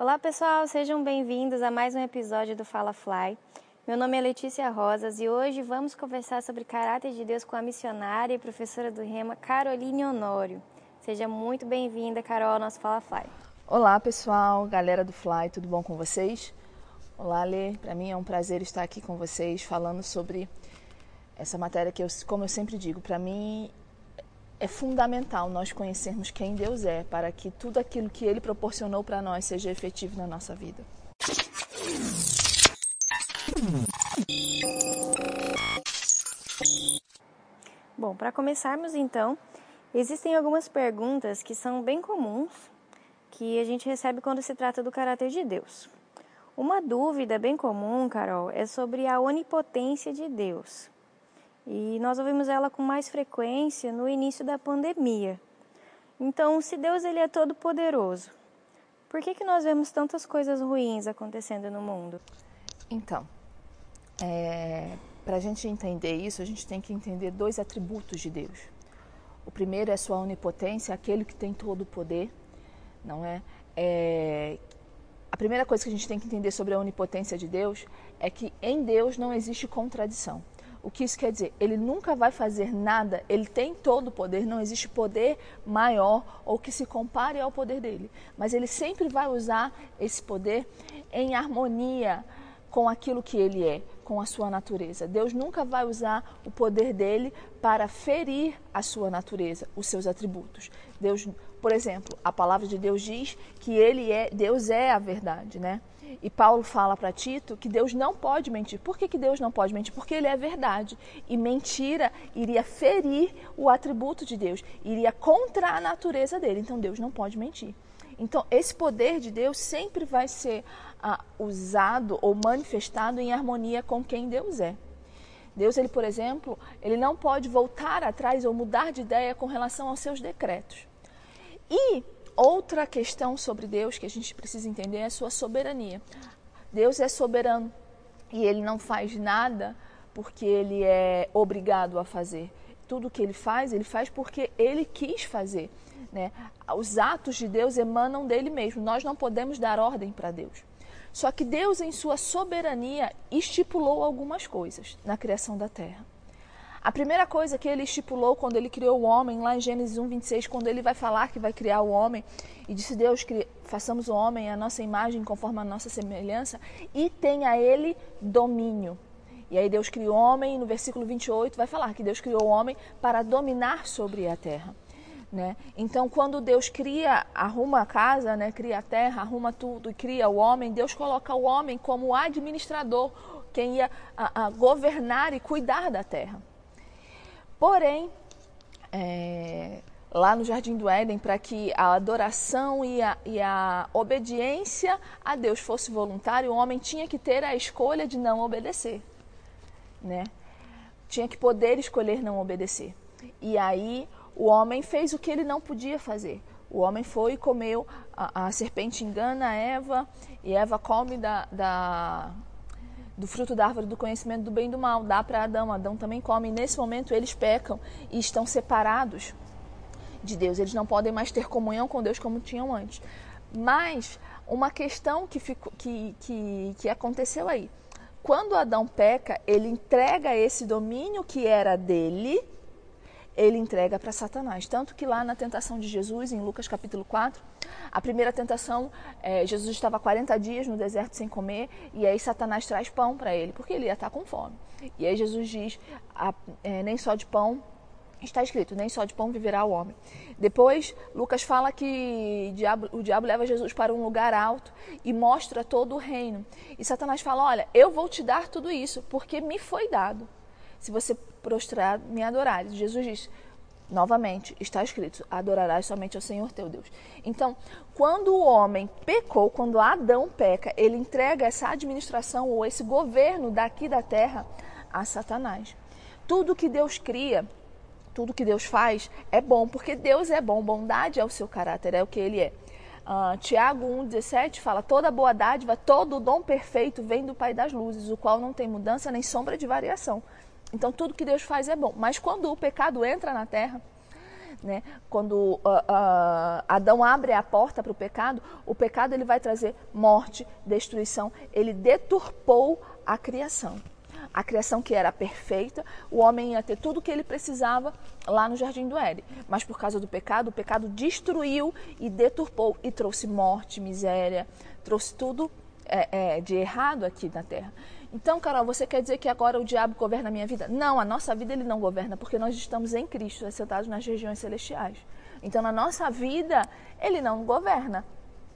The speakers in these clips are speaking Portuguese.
Olá pessoal, sejam bem-vindos a mais um episódio do Fala Fly. Meu nome é Letícia Rosas e hoje vamos conversar sobre caráter de Deus com a missionária e professora do Rema Caroline Honório. Seja muito bem-vinda, Carol, ao nosso Fala Fly. Olá pessoal, galera do Fly, tudo bom com vocês? Olá, Lê, para mim é um prazer estar aqui com vocês falando sobre essa matéria que, eu, como eu sempre digo, para mim é fundamental nós conhecermos quem Deus é para que tudo aquilo que Ele proporcionou para nós seja efetivo na nossa vida. Bom, para começarmos então, existem algumas perguntas que são bem comuns que a gente recebe quando se trata do caráter de Deus. Uma dúvida bem comum, Carol, é sobre a onipotência de Deus. E nós ouvimos ela com mais frequência no início da pandemia. Então, se Deus ele é todo poderoso, por que, que nós vemos tantas coisas ruins acontecendo no mundo? Então, é, para a gente entender isso, a gente tem que entender dois atributos de Deus. O primeiro é sua onipotência, aquele que tem todo o poder, não é? é? A primeira coisa que a gente tem que entender sobre a onipotência de Deus é que em Deus não existe contradição. O que isso quer dizer? Ele nunca vai fazer nada, ele tem todo o poder, não existe poder maior ou que se compare ao poder dele. Mas ele sempre vai usar esse poder em harmonia com aquilo que ele é, com a sua natureza. Deus nunca vai usar o poder dele para ferir a sua natureza, os seus atributos. Deus, por exemplo, a palavra de Deus diz que ele é, Deus é a verdade, né? E Paulo fala para Tito que Deus não pode mentir. Por que, que Deus não pode mentir? Porque ele é verdade. E mentira iria ferir o atributo de Deus, iria contra a natureza dele. Então Deus não pode mentir. Então, esse poder de Deus sempre vai ser ah, usado ou manifestado em harmonia com quem Deus é. Deus, ele, por exemplo, ele não pode voltar atrás ou mudar de ideia com relação aos seus decretos. E outra questão sobre Deus que a gente precisa entender é a sua soberania. Deus é soberano e ele não faz nada porque ele é obrigado a fazer. Tudo que ele faz, ele faz porque ele quis fazer. Né? Os atos de Deus emanam dele mesmo. Nós não podemos dar ordem para Deus. Só que Deus, em sua soberania, estipulou algumas coisas na criação da terra. A primeira coisa que ele estipulou quando ele criou o homem, lá em Gênesis 1, 26, quando ele vai falar que vai criar o homem, e disse Deus, façamos o homem a nossa imagem conforme a nossa semelhança, e tenha ele domínio. E aí Deus criou o homem, no versículo 28 vai falar que Deus criou o homem para dominar sobre a terra. Né? Então, quando Deus cria, arruma a casa, né? cria a terra, arruma tudo e cria o homem, Deus coloca o homem como administrador, quem ia a, a governar e cuidar da terra. Porém, é, lá no Jardim do Éden, para que a adoração e a, e a obediência a Deus fosse voluntária, o homem tinha que ter a escolha de não obedecer. Né? Tinha que poder escolher não obedecer. E aí o homem fez o que ele não podia fazer. O homem foi e comeu, a, a serpente engana a Eva, e Eva come da, da, do fruto da árvore do conhecimento do bem e do mal, dá para Adão, Adão também come. E nesse momento eles pecam e estão separados de Deus. Eles não podem mais ter comunhão com Deus como tinham antes. Mas uma questão que, ficou, que, que, que aconteceu aí. Quando Adão peca, ele entrega esse domínio que era dele ele entrega para Satanás. Tanto que lá na tentação de Jesus, em Lucas capítulo 4, a primeira tentação, é, Jesus estava 40 dias no deserto sem comer, e aí Satanás traz pão para ele, porque ele ia estar com fome. E aí Jesus diz: a, é, nem só de pão. Está escrito, nem só de pão viverá o homem. Depois, Lucas fala que diabo, o diabo leva Jesus para um lugar alto e mostra todo o reino. E Satanás fala: Olha, eu vou te dar tudo isso, porque me foi dado se você prostrar, me adorares. Jesus diz, novamente, está escrito: adorarás somente ao Senhor teu Deus. Então, quando o homem pecou, quando Adão peca, ele entrega essa administração ou esse governo daqui da terra a Satanás. Tudo que Deus cria, tudo que Deus faz é bom, porque Deus é bom, bondade é o seu caráter, é o que ele é. Uh, Tiago 1,17 fala: toda boa dádiva, todo dom perfeito vem do Pai das luzes, o qual não tem mudança nem sombra de variação. Então tudo que Deus faz é bom. Mas quando o pecado entra na terra, Né? Quando uh, uh, Adão abre a porta para o pecado, o pecado ele vai trazer morte, destruição. Ele deturpou a criação. A criação que era perfeita, o homem ia ter tudo o que ele precisava lá no jardim do Éden. Mas por causa do pecado, o pecado destruiu e deturpou e trouxe morte, miséria, trouxe tudo é, é, de errado aqui na terra. Então, Carol, você quer dizer que agora o diabo governa a minha vida? Não, a nossa vida ele não governa, porque nós estamos em Cristo, assentados nas regiões celestiais. Então, na nossa vida, ele não governa.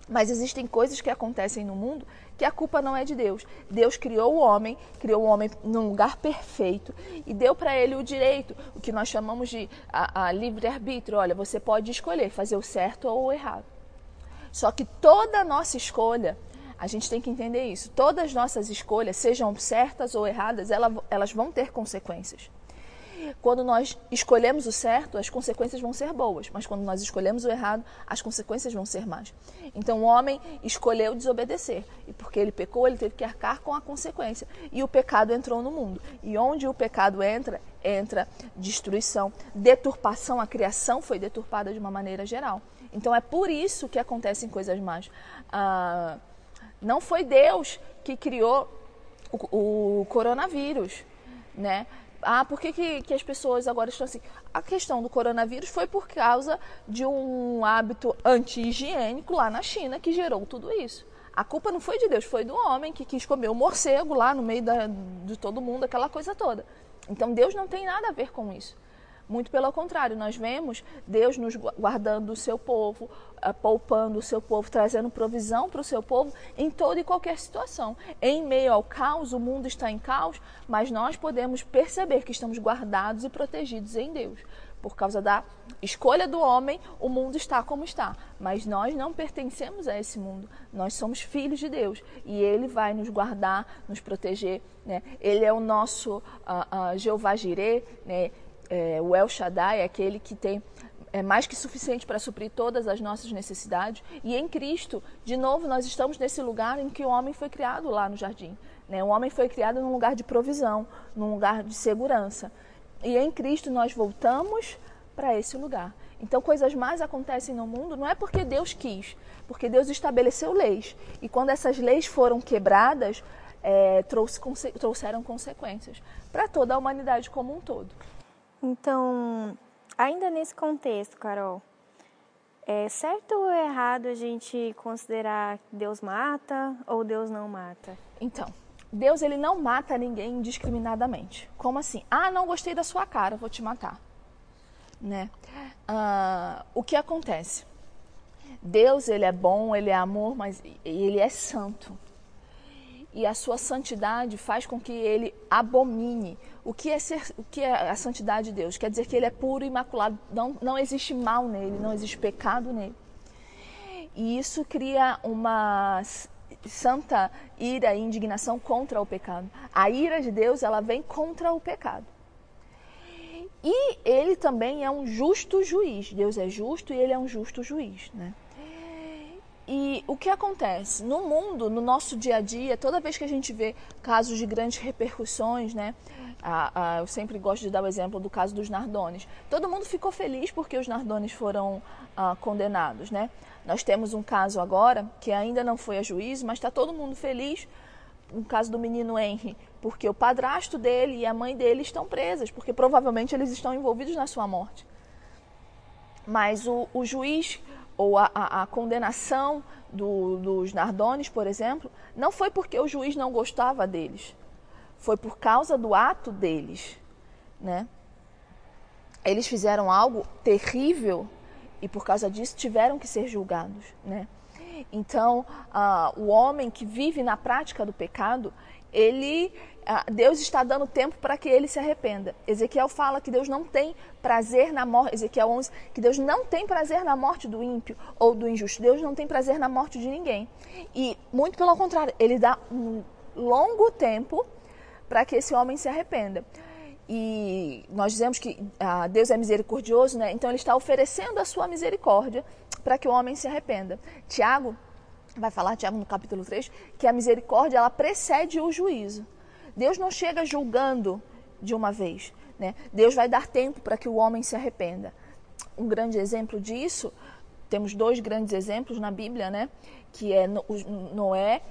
Mas existem coisas que acontecem no mundo que a culpa não é de Deus. Deus criou o homem, criou o homem num lugar perfeito e deu para ele o direito, o que nós chamamos de a, a livre-arbítrio. Olha, você pode escolher fazer o certo ou o errado. Só que toda a nossa escolha a gente tem que entender isso. Todas as nossas escolhas, sejam certas ou erradas, elas vão ter consequências. Quando nós escolhemos o certo, as consequências vão ser boas, mas quando nós escolhemos o errado, as consequências vão ser más. Então o homem escolheu desobedecer, e porque ele pecou, ele teve que arcar com a consequência. E o pecado entrou no mundo. E onde o pecado entra, entra destruição, deturpação, a criação foi deturpada de uma maneira geral. Então é por isso que acontecem coisas más. Ah, não foi Deus que criou o, o coronavírus, né? Ah, por que, que, que, as pessoas agora estão assim? A questão do coronavírus foi por causa de um hábito anti-higiênico lá na China que gerou tudo isso. A culpa não foi de Deus, foi do homem que quis comer o morcego lá no meio da, de todo mundo, aquela coisa toda. Então Deus não tem nada a ver com isso. Muito pelo contrário, nós vemos Deus nos guardando o seu povo, ah, poupando o seu povo, trazendo provisão para o seu povo em toda e qualquer situação. Em meio ao caos, o mundo está em caos, mas nós podemos perceber que estamos guardados e protegidos em Deus. Por causa da escolha do homem, o mundo está como está. Mas nós não pertencemos a esse mundo. Nós somos filhos de Deus. E Ele vai nos guardar, nos proteger. Né? Ele é o nosso uh, uh, Jeová Jireh, né? É, o El Shaddai é aquele que tem é mais que suficiente para suprir todas as nossas necessidades. E em Cristo, de novo, nós estamos nesse lugar em que o homem foi criado lá no jardim. Né? O homem foi criado num lugar de provisão, num lugar de segurança. E em Cristo nós voltamos para esse lugar. Então, coisas mais acontecem no mundo não é porque Deus quis, porque Deus estabeleceu leis. E quando essas leis foram quebradas, é, trouxe, trouxeram consequências para toda a humanidade como um todo. Então, ainda nesse contexto, Carol, é certo ou errado a gente considerar que Deus mata ou Deus não mata? Então, Deus ele não mata ninguém indiscriminadamente. Como assim? Ah, não gostei da sua cara, vou te matar. Né? Ah, o que acontece? Deus ele é bom, ele é amor, mas ele é santo. E a sua santidade faz com que ele abomine o que é, ser, o que é a santidade de Deus? Quer dizer que ele é puro e imaculado, não, não existe mal nele, não existe pecado nele. E isso cria uma santa ira e indignação contra o pecado. A ira de Deus, ela vem contra o pecado. E ele também é um justo juiz. Deus é justo e ele é um justo juiz, né? E o que acontece? No mundo, no nosso dia a dia, toda vez que a gente vê casos de grandes repercussões, né? Ah, ah, eu sempre gosto de dar o exemplo do caso dos Nardones. Todo mundo ficou feliz porque os Nardones foram ah, condenados, né? Nós temos um caso agora que ainda não foi a juízo, mas está todo mundo feliz. Um caso do menino Henry, porque o padrasto dele e a mãe dele estão presas, porque provavelmente eles estão envolvidos na sua morte. Mas o, o juiz ou a, a, a condenação do, dos Nardones, por exemplo, não foi porque o juiz não gostava deles foi por causa do ato deles, né? Eles fizeram algo terrível e por causa disso tiveram que ser julgados, né? Então, uh, o homem que vive na prática do pecado, ele uh, Deus está dando tempo para que ele se arrependa. Ezequiel fala que Deus não tem prazer na morte, Ezequiel 11, que Deus não tem prazer na morte do ímpio ou do injusto. Deus não tem prazer na morte de ninguém. E muito pelo contrário, ele dá um longo tempo para que esse homem se arrependa. E nós dizemos que ah, Deus é misericordioso, né? então ele está oferecendo a sua misericórdia para que o homem se arrependa. Tiago vai falar, Tiago no capítulo 3, que a misericórdia ela precede o juízo. Deus não chega julgando de uma vez. Né? Deus vai dar tempo para que o homem se arrependa. um grande exemplo disso, temos dois grandes exemplos na Bíblia, né? Que é Noé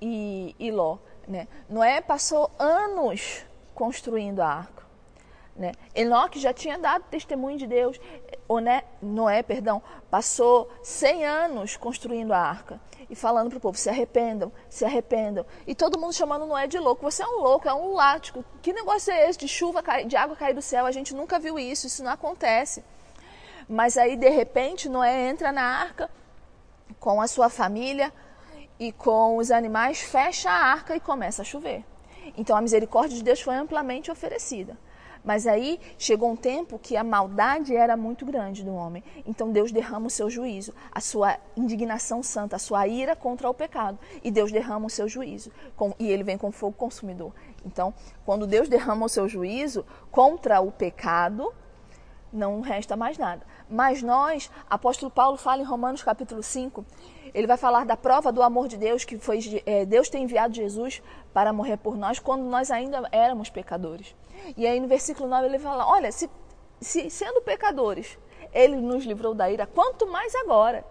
e, Ló. Né? Noé passou anos construindo a arca. Né? Enoque já tinha dado testemunho de Deus. Oné, Noé, perdão, passou 100 anos construindo a arca e falando para o povo: se arrependam, se arrependam. E todo mundo chamando Noé de louco. Você é um louco, é um lunático. Que negócio é esse de chuva, de água cair do céu? A gente nunca viu isso, isso não acontece. Mas aí, de repente, Noé entra na arca com a sua família e com os animais, fecha a arca e começa a chover. Então a misericórdia de Deus foi amplamente oferecida. Mas aí chegou um tempo que a maldade era muito grande do homem. Então Deus derrama o seu juízo, a sua indignação santa, a sua ira contra o pecado. E Deus derrama o seu juízo. E ele vem com fogo consumidor. Então, quando Deus derrama o seu juízo contra o pecado, não resta mais nada. Mas nós, apóstolo Paulo fala em Romanos capítulo 5, ele vai falar da prova do amor de Deus, que foi é, Deus ter enviado Jesus para morrer por nós quando nós ainda éramos pecadores. E aí no versículo 9 ele fala: Olha, se, se sendo pecadores, ele nos livrou da ira, quanto mais agora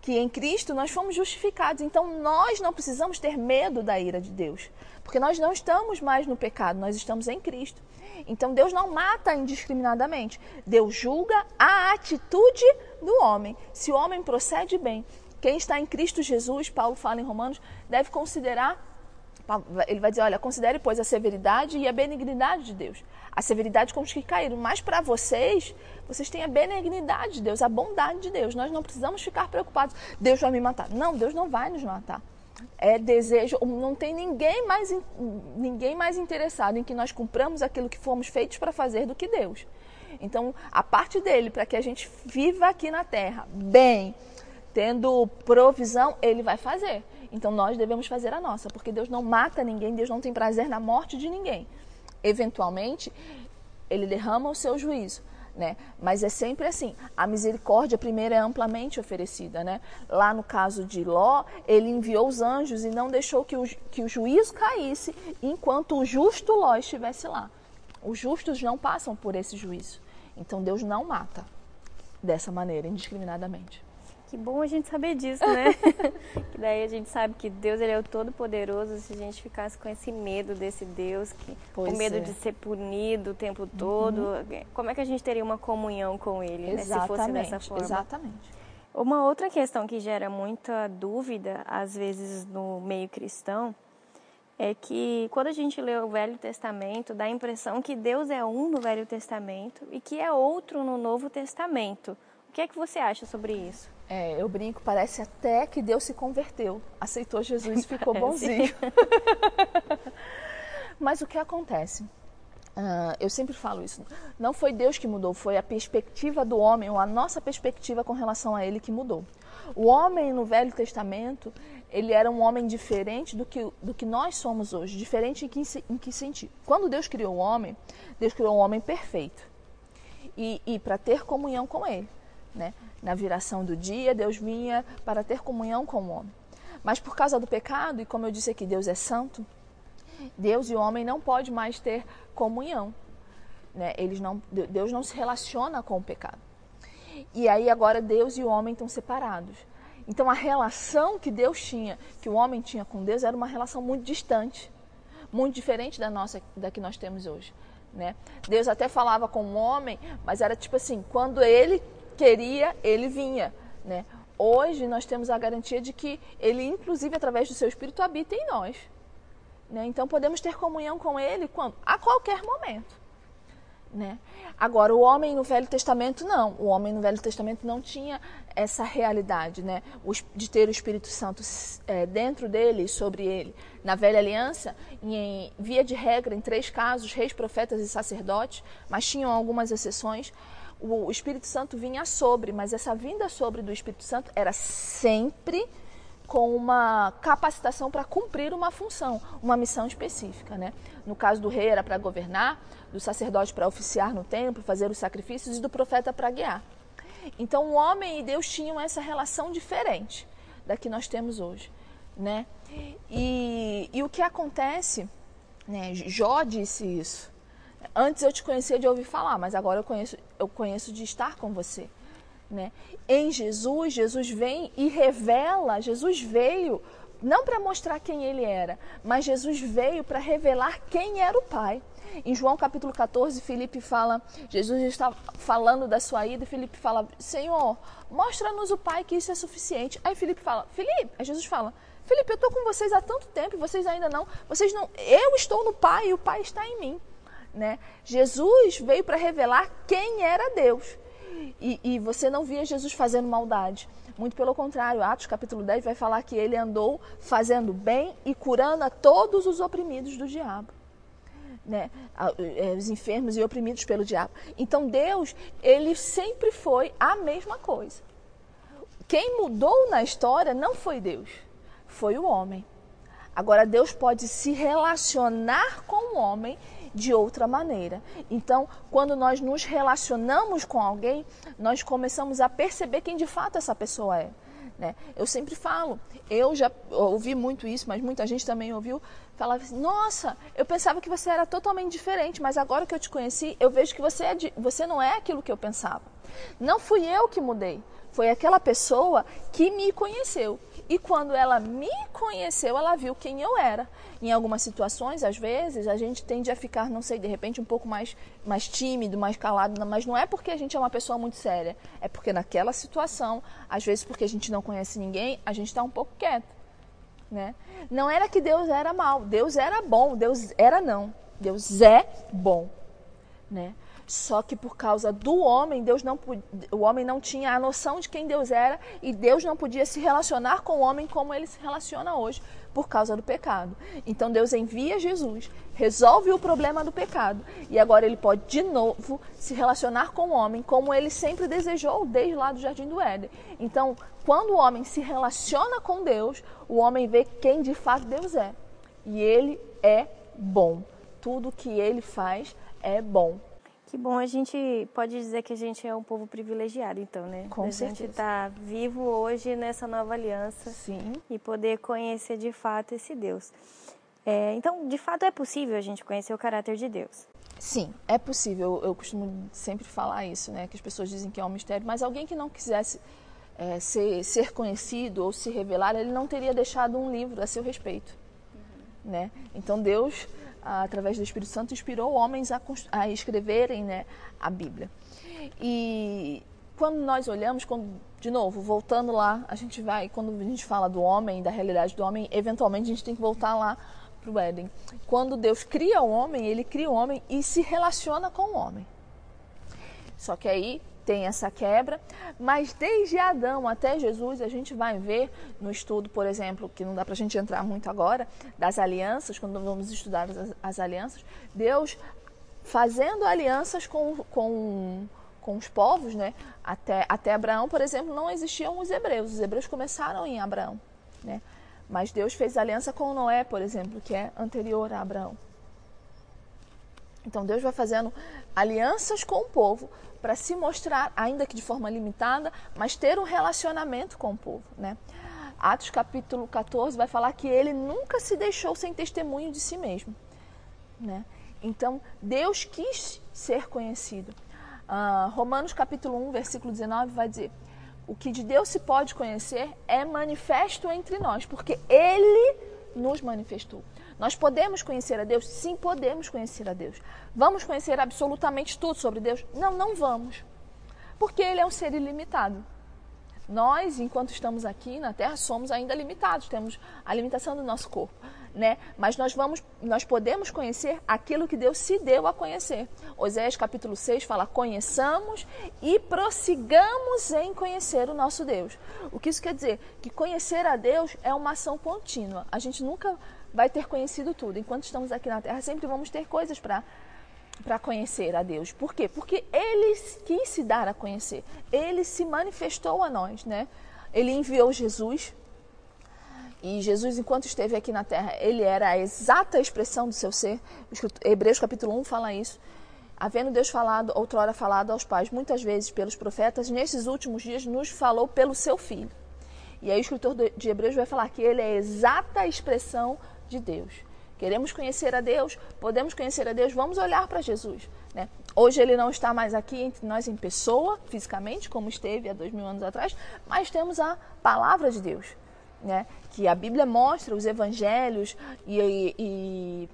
que em Cristo nós fomos justificados. Então nós não precisamos ter medo da ira de Deus, porque nós não estamos mais no pecado, nós estamos em Cristo. Então Deus não mata indiscriminadamente. Deus julga a atitude do homem. Se o homem procede bem, quem está em Cristo Jesus, Paulo fala em Romanos, deve considerar ele vai dizer, olha, considere, pois, a severidade e a benignidade de Deus. A severidade com os que caíram. Mas para vocês, vocês têm a benignidade de Deus, a bondade de Deus. Nós não precisamos ficar preocupados. Deus vai me matar. Não, Deus não vai nos matar é desejo, não tem ninguém mais, ninguém mais interessado em que nós cumpramos aquilo que fomos feitos para fazer do que Deus. Então, a parte dele, para que a gente viva aqui na terra bem, tendo provisão, ele vai fazer. Então, nós devemos fazer a nossa, porque Deus não mata ninguém, Deus não tem prazer na morte de ninguém. Eventualmente, ele derrama o seu juízo, né? Mas é sempre assim. A misericórdia primeiro é amplamente oferecida, né? Lá no caso de Ló, ele enviou os anjos e não deixou que o, que o juízo caísse enquanto o justo Ló estivesse lá. Os justos não passam por esse juízo. Então Deus não mata dessa maneira, indiscriminadamente. Que bom a gente saber disso, né? que daí a gente sabe que Deus ele é o todo-poderoso. Se a gente ficasse com esse medo desse Deus, que, com medo é. de ser punido o tempo todo, uhum. como é que a gente teria uma comunhão com Ele, né, se fosse dessa forma? Exatamente. Uma outra questão que gera muita dúvida, às vezes, no meio cristão, é que quando a gente lê o Velho Testamento, dá a impressão que Deus é um no Velho Testamento e que é outro no Novo Testamento. O que é que você acha sobre isso? É, eu brinco, parece até que Deus se converteu, aceitou Jesus e ficou bonzinho. Mas o que acontece? Uh, eu sempre falo isso. Não foi Deus que mudou, foi a perspectiva do homem, ou a nossa perspectiva com relação a ele que mudou. O homem no Velho Testamento, ele era um homem diferente do que, do que nós somos hoje. Diferente em que, em que sentido? Quando Deus criou o homem, Deus criou um homem perfeito. E, e para ter comunhão com ele. Né? Na viração do dia, Deus vinha para ter comunhão com o homem. Mas por causa do pecado, e como eu disse aqui, Deus é santo, Deus e o homem não pode mais ter comunhão. Né? Eles não, Deus não se relaciona com o pecado. E aí agora Deus e o homem estão separados. Então a relação que Deus tinha, que o homem tinha com Deus, era uma relação muito distante, muito diferente da nossa, da que nós temos hoje. Né? Deus até falava com o homem, mas era tipo assim, quando ele queria, ele vinha, né? Hoje nós temos a garantia de que ele, inclusive através do seu Espírito, habita em nós. Né? Então podemos ter comunhão com ele quando? A qualquer momento. Né? Agora, o homem no Velho Testamento não. O homem no Velho Testamento não tinha essa realidade né? de ter o Espírito Santo é, dentro dele e sobre ele. Na Velha Aliança, em, via de regra, em três casos, reis, profetas e sacerdotes, mas tinham algumas exceções, o Espírito Santo vinha sobre, mas essa vinda sobre do Espírito Santo era sempre com uma capacitação para cumprir uma função, uma missão específica. Né? No caso do rei era para governar, do sacerdote para oficiar no templo, fazer os sacrifícios e do profeta para guiar. Então o homem e Deus tinham essa relação diferente da que nós temos hoje. Né? E, e o que acontece, né? Jó disse isso, Antes eu te conhecia de ouvir falar, mas agora eu conheço, eu conheço de estar com você. Né? Em Jesus, Jesus vem e revela, Jesus veio não para mostrar quem ele era, mas Jesus veio para revelar quem era o Pai. Em João capítulo 14, Felipe fala, Jesus está falando da sua ida, Felipe fala, Senhor, mostra-nos o Pai que isso é suficiente. Aí Felipe fala, Felipe, aí Jesus fala, Felipe, eu estou com vocês há tanto tempo e vocês ainda não, vocês não, eu estou no Pai e o Pai está em mim. Né? Jesus veio para revelar quem era Deus. E, e, você não via Jesus fazendo maldade. Muito pelo contrário, Atos capítulo 10 vai falar que ele andou fazendo bem e curando a todos os oprimidos do diabo. Né? É, os enfermos e oprimidos pelo diabo. Então Deus, ele sempre foi a mesma coisa. Quem mudou na história não foi Deus, foi o homem. Agora Deus pode se relacionar com o homem de outra maneira. Então, quando nós nos relacionamos com alguém, nós começamos a perceber quem de fato essa pessoa é. Né? Eu sempre falo, eu já ouvi muito isso, mas muita gente também ouviu, falava assim, nossa, eu pensava que você era totalmente diferente, mas agora que eu te conheci, eu vejo que você, é de, você não é aquilo que eu pensava. Não fui eu que mudei, foi aquela pessoa que me conheceu. E quando ela me conheceu, ela viu quem eu era. Em algumas situações, às vezes, a gente tende a ficar, não sei, de repente um pouco mais, mais tímido, mais calado, mas não é porque a gente é uma pessoa muito séria. É porque naquela situação, às vezes porque a gente não conhece ninguém, a gente está um pouco quieto. Né? Não era que Deus era mal, Deus era bom, Deus era não. Deus é bom. Né? Só que por causa do homem, Deus não o homem não tinha a noção de quem Deus era e Deus não podia se relacionar com o homem como ele se relaciona hoje por causa do pecado. Então Deus envia Jesus, resolve o problema do pecado e agora ele pode de novo se relacionar com o homem como ele sempre desejou desde lá do jardim do Éden. Então, quando o homem se relaciona com Deus, o homem vê quem de fato Deus é. E ele é bom. Tudo que ele faz é bom. Que bom, a gente pode dizer que a gente é um povo privilegiado, então, né? Com a certeza. gente tá vivo hoje nessa nova aliança. Sim. E poder conhecer de fato esse Deus. É, então, de fato, é possível a gente conhecer o caráter de Deus. Sim, é possível. Eu, eu costumo sempre falar isso, né? Que as pessoas dizem que é um mistério, mas alguém que não quisesse é, ser, ser conhecido ou se revelar, ele não teria deixado um livro a seu respeito, uhum. né? Então, Deus através do Espírito Santo, inspirou homens a, a escreverem né, a Bíblia. E quando nós olhamos, quando, de novo, voltando lá, a gente vai, quando a gente fala do homem, da realidade do homem, eventualmente a gente tem que voltar lá para o Éden. Quando Deus cria o homem, ele cria o homem e se relaciona com o homem. Só que aí tem essa quebra, mas desde Adão até Jesus, a gente vai ver no estudo, por exemplo, que não dá para a gente entrar muito agora, das alianças, quando vamos estudar as, as alianças, Deus fazendo alianças com, com, com os povos, né? Até, até Abraão, por exemplo, não existiam os hebreus, os hebreus começaram em Abraão, né? Mas Deus fez aliança com Noé, por exemplo, que é anterior a Abraão. Então Deus vai fazendo alianças com o povo para se mostrar, ainda que de forma limitada, mas ter um relacionamento com o povo. Né? Atos capítulo 14 vai falar que ele nunca se deixou sem testemunho de si mesmo. Né? Então, Deus quis ser conhecido. Uh, Romanos capítulo 1, versículo 19 vai dizer: O que de Deus se pode conhecer é manifesto entre nós, porque Ele nos manifestou. Nós podemos conhecer a Deus? Sim, podemos conhecer a Deus. Vamos conhecer absolutamente tudo sobre Deus? Não, não vamos. Porque Ele é um ser ilimitado. Nós, enquanto estamos aqui na Terra, somos ainda limitados, temos a limitação do nosso corpo, né? Mas nós vamos, nós podemos conhecer aquilo que Deus se deu a conhecer. Oséias capítulo 6 fala: "Conheçamos e prossigamos em conhecer o nosso Deus". O que isso quer dizer? Que conhecer a Deus é uma ação contínua. A gente nunca vai ter conhecido tudo. Enquanto estamos aqui na Terra, sempre vamos ter coisas para para conhecer a Deus. Por quê? Porque ele quis se dar a conhecer. Ele se manifestou a nós, né? Ele enviou Jesus. E Jesus, enquanto esteve aqui na terra, ele era a exata expressão do seu ser. Hebreus capítulo 1 fala isso. Havendo Deus falado, outrora falado aos pais, muitas vezes pelos profetas, nesses últimos dias nos falou pelo seu filho. E aí o escritor de Hebreus vai falar que ele é a exata expressão de Deus, queremos conhecer a Deus, podemos conhecer a Deus, vamos olhar para Jesus. Né? Hoje ele não está mais aqui entre nós em pessoa, fisicamente, como esteve há dois mil anos atrás, mas temos a palavra de Deus, né? que a Bíblia mostra, os evangelhos e, e, e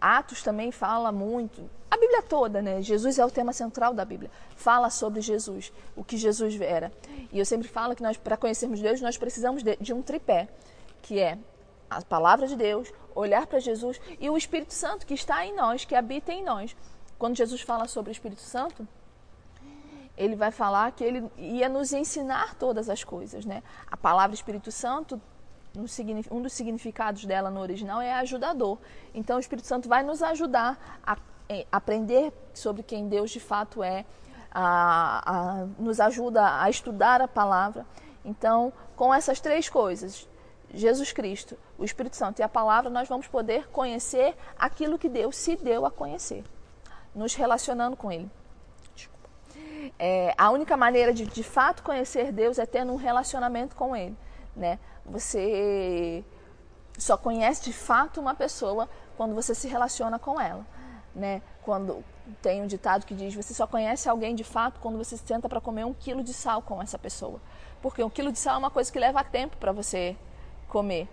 Atos também fala muito. A Bíblia toda, né? Jesus é o tema central da Bíblia. Fala sobre Jesus, o que Jesus era. E eu sempre falo que nós, para conhecermos Deus, nós precisamos de, de um tripé, que é a palavra de Deus, olhar para Jesus e o Espírito Santo que está em nós, que habita em nós. Quando Jesus fala sobre o Espírito Santo, ele vai falar que ele ia nos ensinar todas as coisas, né? A palavra Espírito Santo um dos significados dela no original é ajudador. Então, o Espírito Santo vai nos ajudar a é, aprender sobre quem Deus de fato é, a, a, nos ajuda a estudar a palavra. Então, com essas três coisas, Jesus Cristo, o Espírito Santo e a palavra, nós vamos poder conhecer aquilo que Deus se deu a conhecer, nos relacionando com Ele. É, a única maneira de de fato conhecer Deus é tendo um relacionamento com Ele. Né? Você só conhece de fato uma pessoa quando você se relaciona com ela, né? Quando tem um ditado que diz você só conhece alguém de fato quando você senta para comer um quilo de sal com essa pessoa, porque um quilo de sal é uma coisa que leva tempo para você comer,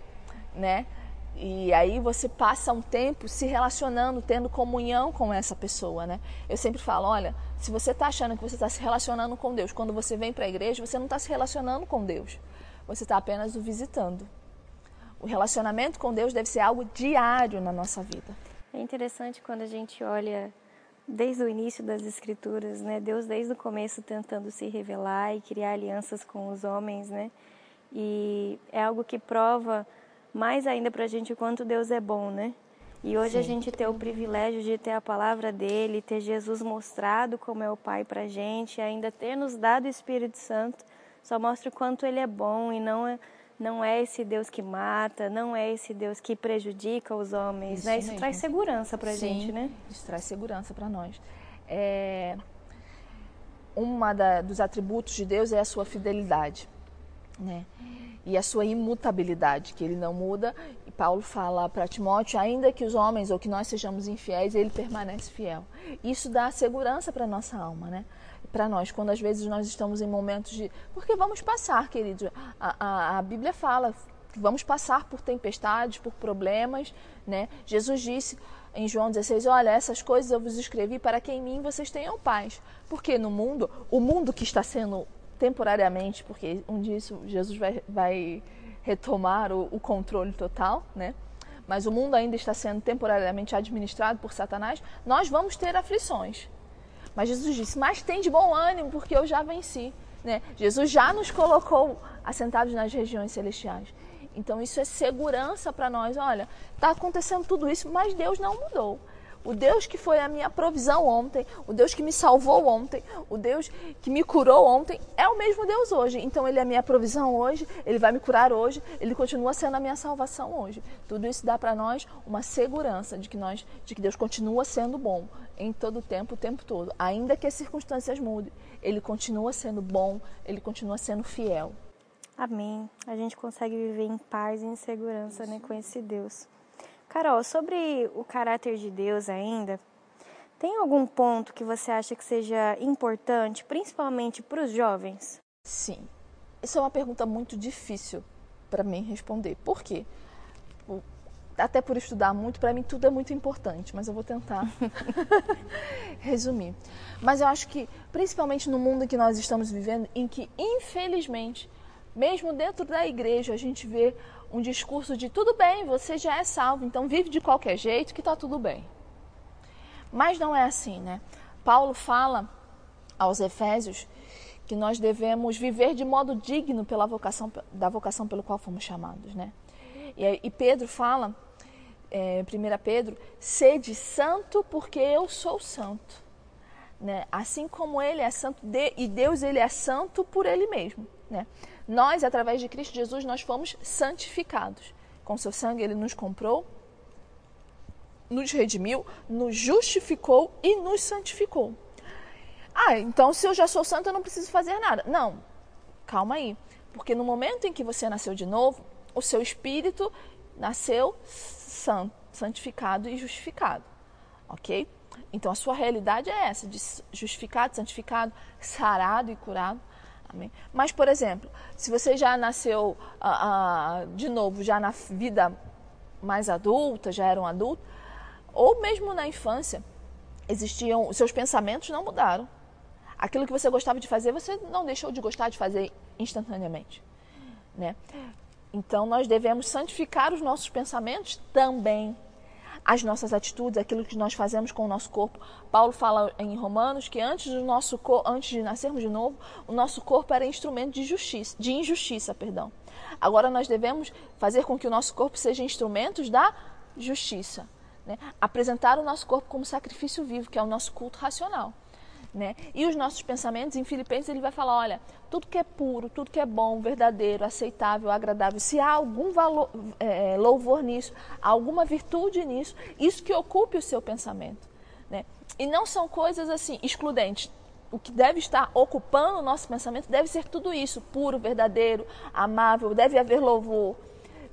né? E aí você passa um tempo se relacionando, tendo comunhão com essa pessoa, né? Eu sempre falo, olha, se você está achando que você está se relacionando com Deus, quando você vem para a igreja, você não está se relacionando com Deus você está apenas o visitando. O relacionamento com Deus deve ser algo diário na nossa vida. É interessante quando a gente olha desde o início das escrituras, né? Deus desde o começo tentando se revelar e criar alianças com os homens, né? E é algo que prova mais ainda para a gente o quanto Deus é bom, né? E hoje Sim. a gente ter o privilégio de ter a palavra dele, ter Jesus mostrado como é o Pai para a gente, ainda ter nos dado o Espírito Santo, só mostra o quanto ele é bom e não é, não é esse Deus que mata, não é esse Deus que prejudica os homens, isso né? Isso mesmo. traz segurança para a gente, né? Isso traz segurança para nós. É... Uma da, dos atributos de Deus é a sua fidelidade, né? E a sua imutabilidade, que ele não muda. E Paulo fala para Timóteo, ainda que os homens ou que nós sejamos infiéis, ele permanece fiel. Isso dá segurança para nossa alma, né? para nós, quando às vezes nós estamos em momentos de. Porque vamos passar, querido. A, a, a Bíblia fala vamos passar por tempestades, por problemas, né? Jesus disse em João 16: Olha, essas coisas eu vos escrevi para que em mim vocês tenham paz. Porque no mundo, o mundo que está sendo temporariamente, porque um dia isso, Jesus vai, vai retomar o, o controle total, né? Mas o mundo ainda está sendo temporariamente administrado por Satanás, nós vamos ter aflições. Mas Jesus disse: Mas tem de bom ânimo, porque eu já venci. Né? Jesus já nos colocou assentados nas regiões celestiais. Então isso é segurança para nós. Olha, está acontecendo tudo isso, mas Deus não mudou. O Deus que foi a minha provisão ontem, o Deus que me salvou ontem, o Deus que me curou ontem, é o mesmo Deus hoje. Então Ele é a minha provisão hoje, Ele vai me curar hoje, Ele continua sendo a minha salvação hoje. Tudo isso dá para nós uma segurança de que nós, de que Deus continua sendo bom em todo o tempo, o tempo todo. Ainda que as circunstâncias mudem, Ele continua sendo bom, Ele continua sendo fiel. Amém. A gente consegue viver em paz e em segurança né, com esse Deus. Carol, sobre o caráter de Deus ainda, tem algum ponto que você acha que seja importante, principalmente para os jovens? Sim. Isso é uma pergunta muito difícil para mim responder. Por quê? Até por estudar muito, para mim tudo é muito importante, mas eu vou tentar resumir. Mas eu acho que, principalmente no mundo que nós estamos vivendo, em que, infelizmente, mesmo dentro da igreja, a gente vê um discurso de tudo bem, você já é salvo, então vive de qualquer jeito que está tudo bem. Mas não é assim, né? Paulo fala aos Efésios que nós devemos viver de modo digno pela vocação, da vocação pelo qual fomos chamados, né? E, e Pedro fala, é, 1 Pedro, sede santo porque eu sou santo. Né? Assim como ele é santo de, e Deus ele é santo por ele mesmo. Né? Nós, através de Cristo Jesus, nós fomos santificados. Com seu sangue ele nos comprou, nos redimiu, nos justificou e nos santificou. Ah, então se eu já sou santo eu não preciso fazer nada. Não, calma aí. Porque no momento em que você nasceu de novo, o seu espírito nasceu santo, santificado e justificado, ok? Então a sua realidade é essa, de justificado, santificado, sarado e curado. Amém? Mas, por exemplo, se você já nasceu ah, ah, de novo, já na vida mais adulta, já era um adulto, ou mesmo na infância, existiam, seus pensamentos não mudaram. Aquilo que você gostava de fazer, você não deixou de gostar de fazer instantaneamente, né? Então nós devemos santificar os nossos pensamentos também, as nossas atitudes, aquilo que nós fazemos com o nosso corpo. Paulo fala em Romanos que antes do nosso antes de nascermos de novo, o nosso corpo era instrumento de justiça, de injustiça, perdão. Agora nós devemos fazer com que o nosso corpo seja instrumentos da justiça, né? Apresentar o nosso corpo como sacrifício vivo, que é o nosso culto racional. Né? E os nossos pensamentos, em Filipenses, ele vai falar: olha, tudo que é puro, tudo que é bom, verdadeiro, aceitável, agradável, se há algum valor, é, é, louvor nisso, alguma virtude nisso, isso que ocupe o seu pensamento. Né? E não são coisas assim excludentes. O que deve estar ocupando o nosso pensamento deve ser tudo isso: puro, verdadeiro, amável, deve haver louvor,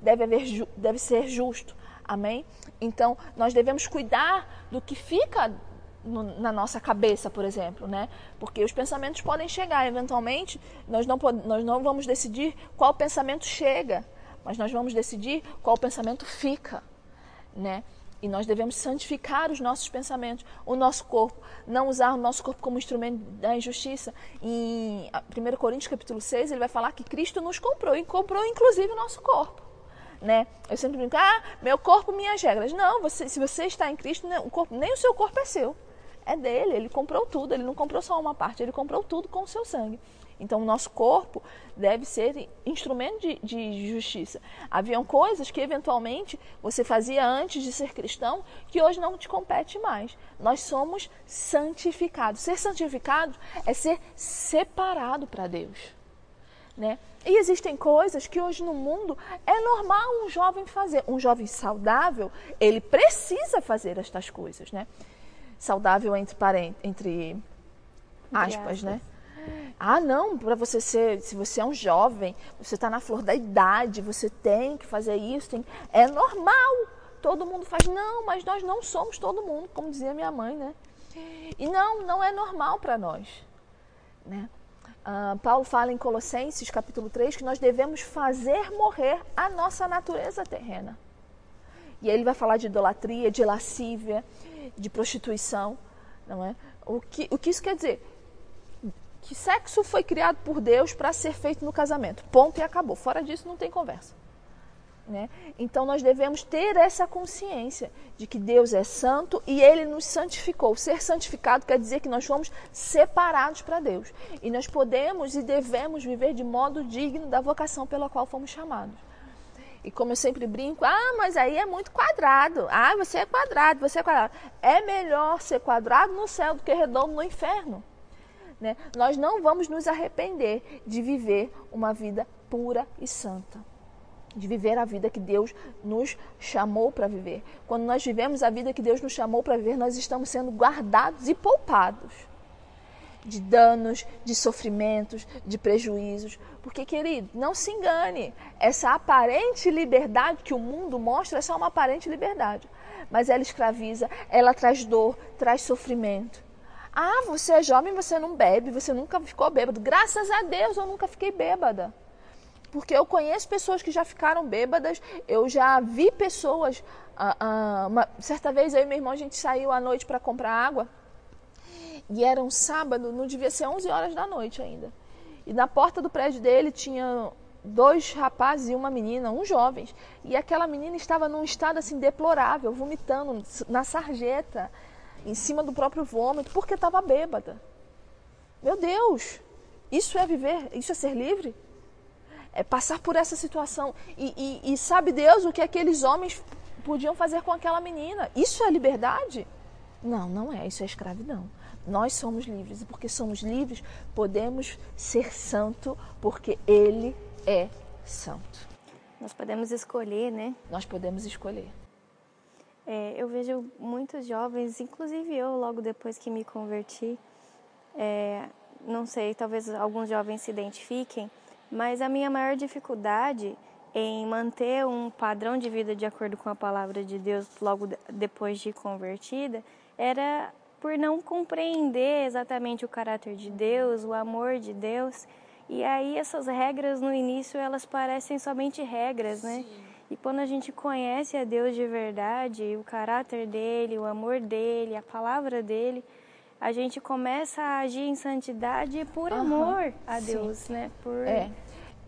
deve, haver, deve ser justo. Amém? Então, nós devemos cuidar do que fica no, na nossa cabeça, por exemplo, né? Porque os pensamentos podem chegar, eventualmente, nós não, nós não vamos decidir qual pensamento chega, mas nós vamos decidir qual pensamento fica, né? E nós devemos santificar os nossos pensamentos, o nosso corpo, não usar o nosso corpo como instrumento da injustiça. Em 1 Coríntios capítulo 6, ele vai falar que Cristo nos comprou, e comprou inclusive o nosso corpo. Né? Eu sempre brinco, ah, meu corpo, minhas regras. Não, você, se você está em Cristo, o corpo, nem o seu corpo é seu é dele, ele comprou tudo, ele não comprou só uma parte, ele comprou tudo com o seu sangue. Então, o nosso corpo deve ser instrumento de, de, justiça. Haviam coisas que, eventualmente, você fazia antes de ser cristão, que hoje não te compete mais. Nós somos santificados. Ser santificado é ser separado para Deus. Né? E existem coisas que hoje no mundo é normal um jovem fazer. Um jovem saudável, ele precisa fazer estas coisas, né? Saudável entre, entre aspas, né? Ah, não, para você ser, se você é um jovem, você está na flor da idade, você tem que fazer isso, tem, é normal. Todo mundo faz, não, mas nós não somos todo mundo, como dizia minha mãe, né? E não, não é normal para nós, né? Uh, Paulo fala em Colossenses, capítulo 3, que nós devemos fazer morrer a nossa natureza terrena. E aí ele vai falar de idolatria, de lascívia, de prostituição, não é? O que, o que isso quer dizer? Que sexo foi criado por Deus para ser feito no casamento. Ponto e acabou. Fora disso não tem conversa. Né? Então nós devemos ter essa consciência de que Deus é santo e Ele nos santificou. Ser santificado quer dizer que nós fomos separados para Deus. E nós podemos e devemos viver de modo digno da vocação pela qual fomos chamados. E como eu sempre brinco, ah, mas aí é muito quadrado. Ah, você é quadrado, você é quadrado. É melhor ser quadrado no céu do que redondo no inferno. Né? Nós não vamos nos arrepender de viver uma vida pura e santa. De viver a vida que Deus nos chamou para viver. Quando nós vivemos a vida que Deus nos chamou para viver, nós estamos sendo guardados e poupados de danos, de sofrimentos, de prejuízos. Porque, querido, não se engane, essa aparente liberdade que o mundo mostra é só uma aparente liberdade. Mas ela escraviza, ela traz dor, traz sofrimento. Ah, você é jovem, você não bebe, você nunca ficou bêbado. Graças a Deus eu nunca fiquei bêbada. Porque eu conheço pessoas que já ficaram bêbadas, eu já vi pessoas. Ah, ah, uma, certa vez eu e meu irmão a gente saiu à noite para comprar água. E era um sábado, não devia ser 11 horas da noite ainda. E na porta do prédio dele tinha dois rapazes e uma menina, uns jovens. E aquela menina estava num estado assim deplorável, vomitando na sarjeta, em cima do próprio vômito, porque estava bêbada. Meu Deus, isso é viver, isso é ser livre? É passar por essa situação. E, e, e sabe Deus o que aqueles homens podiam fazer com aquela menina? Isso é liberdade? Não, não é, isso é escravidão. Nós somos livres e porque somos livres, podemos ser santo porque ele é santo. Nós podemos escolher, né? Nós podemos escolher. É, eu vejo muitos jovens, inclusive eu, logo depois que me converti, é, não sei, talvez alguns jovens se identifiquem, mas a minha maior dificuldade em manter um padrão de vida de acordo com a palavra de Deus logo depois de convertida era por não compreender exatamente o caráter de Deus, o amor de Deus. E aí essas regras no início elas parecem somente regras, né? Sim. E quando a gente conhece a Deus de verdade, o caráter dele, o amor dele, a palavra dele, a gente começa a agir em santidade por uhum. amor a Deus, Sim. né? Por é.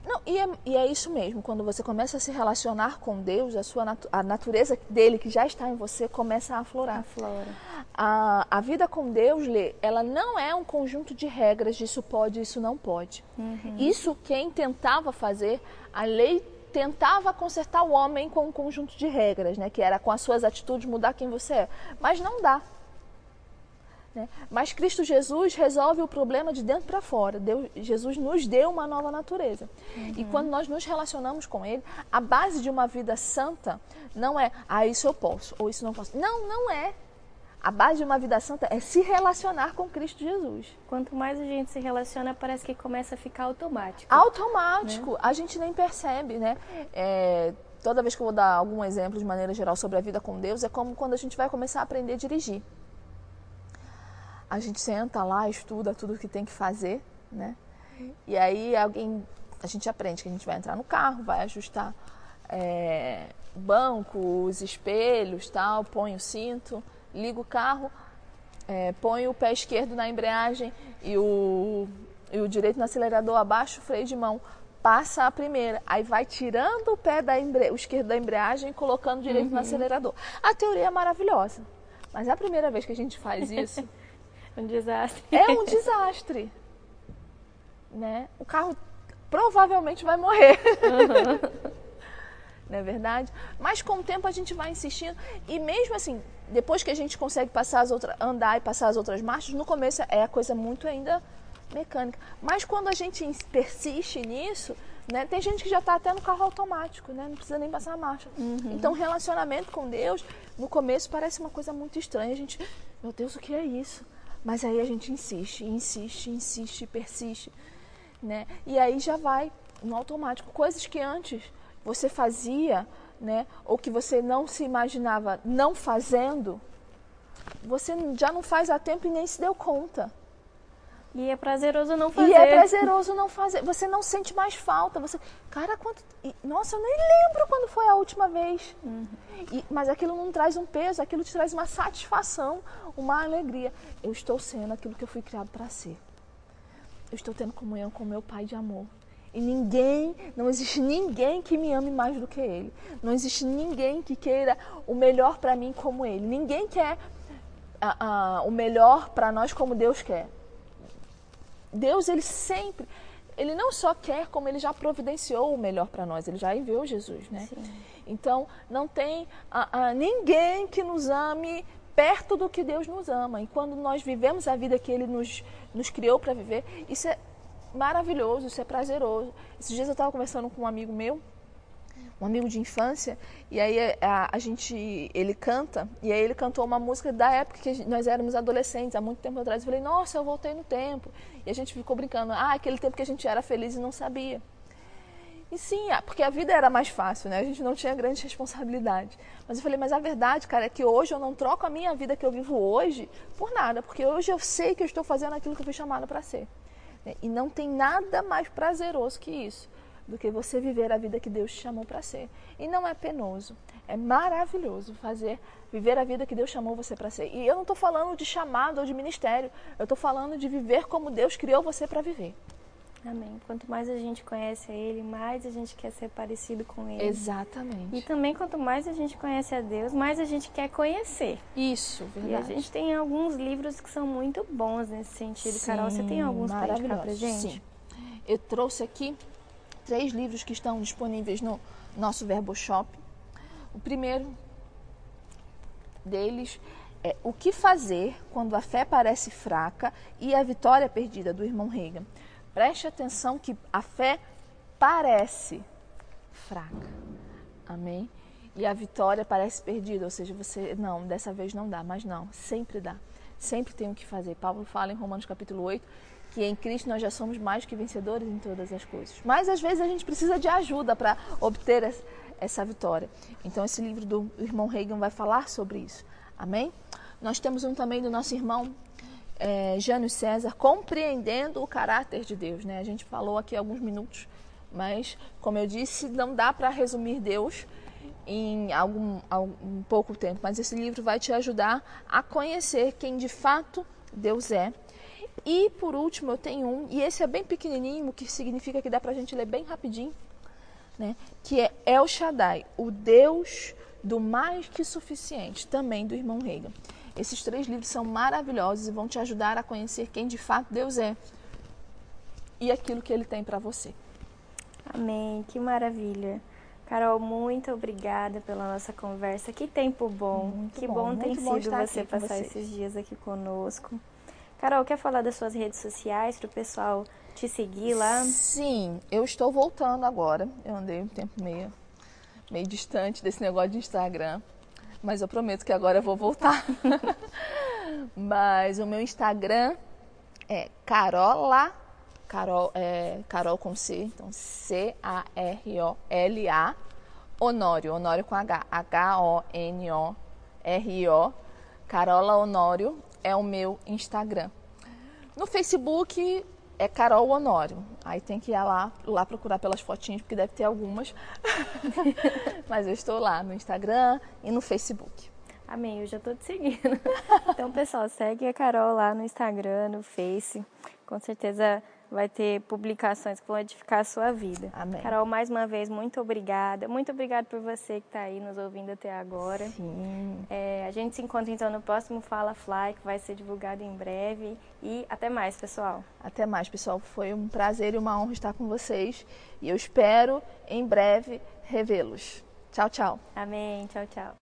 Não, e, é, e é isso mesmo, quando você começa a se relacionar com Deus, a, sua natu a natureza dele que já está em você começa a aflorar. Aflora. A, a vida com Deus, Lê, ela não é um conjunto de regras de isso pode isso não pode. Uhum. Isso quem tentava fazer, a lei tentava consertar o homem com um conjunto de regras, né? que era com as suas atitudes mudar quem você é. Mas não dá. Né? Mas Cristo Jesus resolve o problema de dentro para fora. Deus, Jesus nos deu uma nova natureza. Uhum. E quando nós nos relacionamos com Ele, a base de uma vida santa não é, ah, isso eu posso, ou isso não posso. Não, não é. A base de uma vida santa é se relacionar com Cristo Jesus. Quanto mais a gente se relaciona, parece que começa a ficar automático. Automático. Né? A gente nem percebe, né? É, toda vez que eu vou dar algum exemplo de maneira geral sobre a vida com Deus, é como quando a gente vai começar a aprender a dirigir a gente senta lá, estuda tudo o que tem que fazer, né? E aí alguém, a gente aprende que a gente vai entrar no carro, vai ajustar é, banco, os espelhos, tal, põe o cinto, liga o carro, é, põe o pé esquerdo na embreagem e o, e o direito no acelerador, abaixo o freio de mão, passa a primeira, aí vai tirando o pé da embreagem, o esquerdo da embreagem e colocando o direito uhum. no acelerador. A teoria é maravilhosa, mas é a primeira vez que a gente faz isso Um desastre. É um desastre. né? O carro provavelmente vai morrer. Uhum. Não é verdade? Mas com o tempo a gente vai insistindo. E mesmo assim, depois que a gente consegue passar as outras, andar e passar as outras marchas, no começo é a coisa muito ainda mecânica. Mas quando a gente persiste nisso, né, tem gente que já está até no carro automático, né, não precisa nem passar a marcha. Uhum. Então, relacionamento com Deus, no começo parece uma coisa muito estranha. A gente, meu Deus, o que é isso? Mas aí a gente insiste, insiste, insiste, persiste, né? E aí já vai no automático. Coisas que antes você fazia, né? Ou que você não se imaginava não fazendo, você já não faz há tempo e nem se deu conta. E é prazeroso não fazer. E é prazeroso não fazer. Você não sente mais falta. Você, cara, quanto. Nossa, eu nem lembro quando foi a última vez. Uhum. E, mas aquilo não traz um peso, aquilo te traz uma satisfação, uma alegria. Eu estou sendo aquilo que eu fui criado para ser. Eu estou tendo comunhão com meu Pai de amor. E ninguém, não existe ninguém que me ame mais do que Ele. Não existe ninguém que queira o melhor para mim como Ele. Ninguém quer o melhor para nós como Deus quer. Deus, ele sempre, ele não só quer, como ele já providenciou o melhor para nós, ele já enviou Jesus, né? Sim. Então, não tem ninguém que nos ame perto do que Deus nos ama. E quando nós vivemos a vida que ele nos, nos criou para viver, isso é maravilhoso, isso é prazeroso. Esses dias eu estava conversando com um amigo meu, um amigo de infância, e aí a, a, gente, ele canta, e aí ele cantou uma música da época que nós éramos adolescentes, há muito tempo atrás. Eu falei, nossa, eu voltei no tempo. E a gente ficou brincando, ah, aquele tempo que a gente era feliz e não sabia. E sim, porque a vida era mais fácil, né? A gente não tinha grande responsabilidade. Mas eu falei, mas a verdade, cara, é que hoje eu não troco a minha vida que eu vivo hoje por nada, porque hoje eu sei que eu estou fazendo aquilo que eu fui chamada para ser. E não tem nada mais prazeroso que isso do que você viver a vida que Deus te chamou para ser. E não é penoso, é maravilhoso fazer, viver a vida que Deus chamou você para ser. E eu não estou falando de chamado ou de ministério, eu estou falando de viver como Deus criou você para viver. Amém. Quanto mais a gente conhece a Ele, mais a gente quer ser parecido com Ele. Exatamente. E também quanto mais a gente conhece a Deus, mais a gente quer conhecer. Isso, verdade. E a gente tem alguns livros que são muito bons nesse sentido. Sim, Carol, você tem alguns para indicar pra gente? Sim. Eu trouxe aqui três livros que estão disponíveis no nosso Verbo Shop. O primeiro deles é O que fazer quando a fé parece fraca e a vitória perdida, do irmão Reagan. Preste atenção que a fé parece fraca. Amém? E a vitória parece perdida, ou seja, você, não, dessa vez não dá, mas não, sempre dá. Sempre tem o que fazer. Paulo fala em Romanos capítulo 8 que em Cristo nós já somos mais que vencedores em todas as coisas. Mas às vezes a gente precisa de ajuda para obter essa vitória. Então esse livro do irmão Reagan vai falar sobre isso. Amém? Nós temos um também do nosso irmão é, Jânio César, compreendendo o caráter de Deus. Né? A gente falou aqui alguns minutos, mas como eu disse, não dá para resumir Deus em algum, algum pouco tempo. Mas esse livro vai te ajudar a conhecer quem de fato Deus é e por último, eu tenho um, e esse é bem pequenininho, que significa que dá para a gente ler bem rapidinho, né? que é El Shaddai, o Deus do mais que suficiente, também do irmão Reagan. Esses três livros são maravilhosos e vão te ajudar a conhecer quem de fato Deus é e aquilo que Ele tem para você. Amém, que maravilha. Carol, muito obrigada pela nossa conversa. Que tempo bom. Muito que bom, bom tem sido você passar esses dias aqui conosco. Carol, quer falar das suas redes sociais para o pessoal te seguir lá? Sim, eu estou voltando agora. Eu andei um tempo meio, meio distante desse negócio de Instagram, mas eu prometo que agora eu vou voltar. mas o meu Instagram é Carola, Carol, é, Carol com C, então C-A-R-O-L-A, Honório, Honório com H, H-O-N-O-R-I-O, Carola Honório é o meu Instagram. No Facebook é Carol Honório. Aí tem que ir lá, lá procurar pelas fotinhas, porque deve ter algumas. Mas eu estou lá no Instagram e no Facebook. Amém, eu já estou te seguindo. Então, pessoal, segue a Carol lá no Instagram, no Face. Com certeza vai ter publicações que vão edificar a sua vida. Amém. Carol, mais uma vez, muito obrigada. Muito obrigada por você que está aí nos ouvindo até agora. Sim. É, a gente se encontra então no próximo Fala Fly, que vai ser divulgado em breve. E até mais, pessoal. Até mais, pessoal. Foi um prazer e uma honra estar com vocês. E eu espero em breve revê-los. Tchau, tchau. Amém. Tchau, tchau.